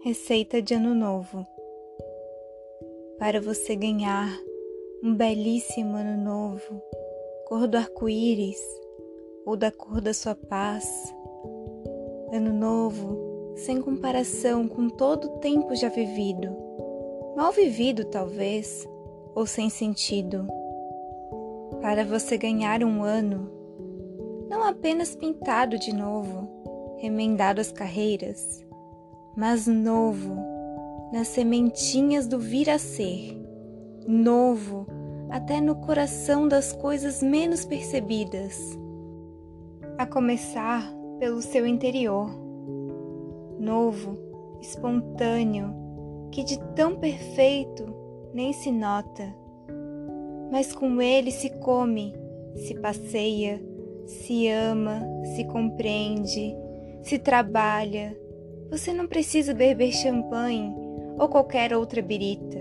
Receita de Ano Novo. Para você ganhar um belíssimo Ano Novo, cor do arco-íris ou da cor da sua paz, Ano Novo sem comparação com todo o tempo já vivido, mal vivido talvez, ou sem sentido. Para você ganhar um ano, não apenas pintado de novo, remendado as carreiras, mas novo nas sementinhas do vir a ser, novo até no coração das coisas menos percebidas, a começar pelo seu interior, novo, espontâneo, que de tão perfeito nem se nota, mas com ele se come, se passeia, se ama, se compreende, se trabalha você não precisa beber champanhe ou qualquer outra birita.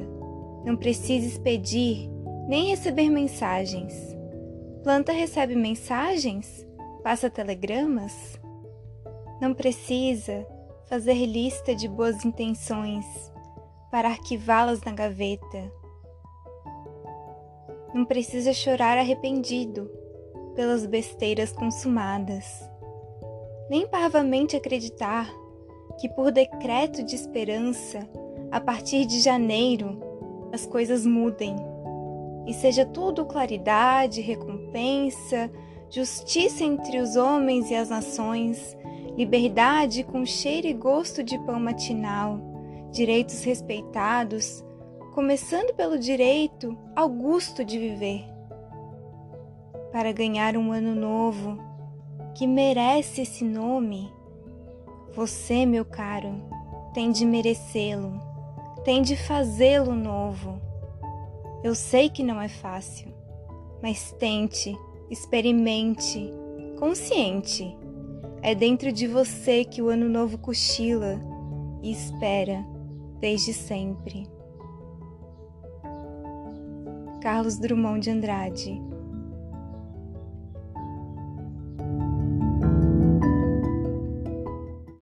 Não precisa expedir nem receber mensagens. Planta recebe mensagens? Passa telegramas? Não precisa fazer lista de boas intenções para arquivá-las na gaveta. Não precisa chorar arrependido pelas besteiras consumadas, nem parvamente acreditar que, por decreto de esperança, a partir de janeiro, as coisas mudem e seja tudo claridade, recompensa, justiça entre os homens e as nações, liberdade com cheiro e gosto de pão matinal, direitos respeitados, começando pelo direito ao gosto de viver. Para ganhar um ano novo que merece esse nome, você, meu caro, tem de merecê-lo, tem de fazê-lo novo. Eu sei que não é fácil, mas tente, experimente, consciente. É dentro de você que o ano novo cochila e espera desde sempre. Carlos Drummond de Andrade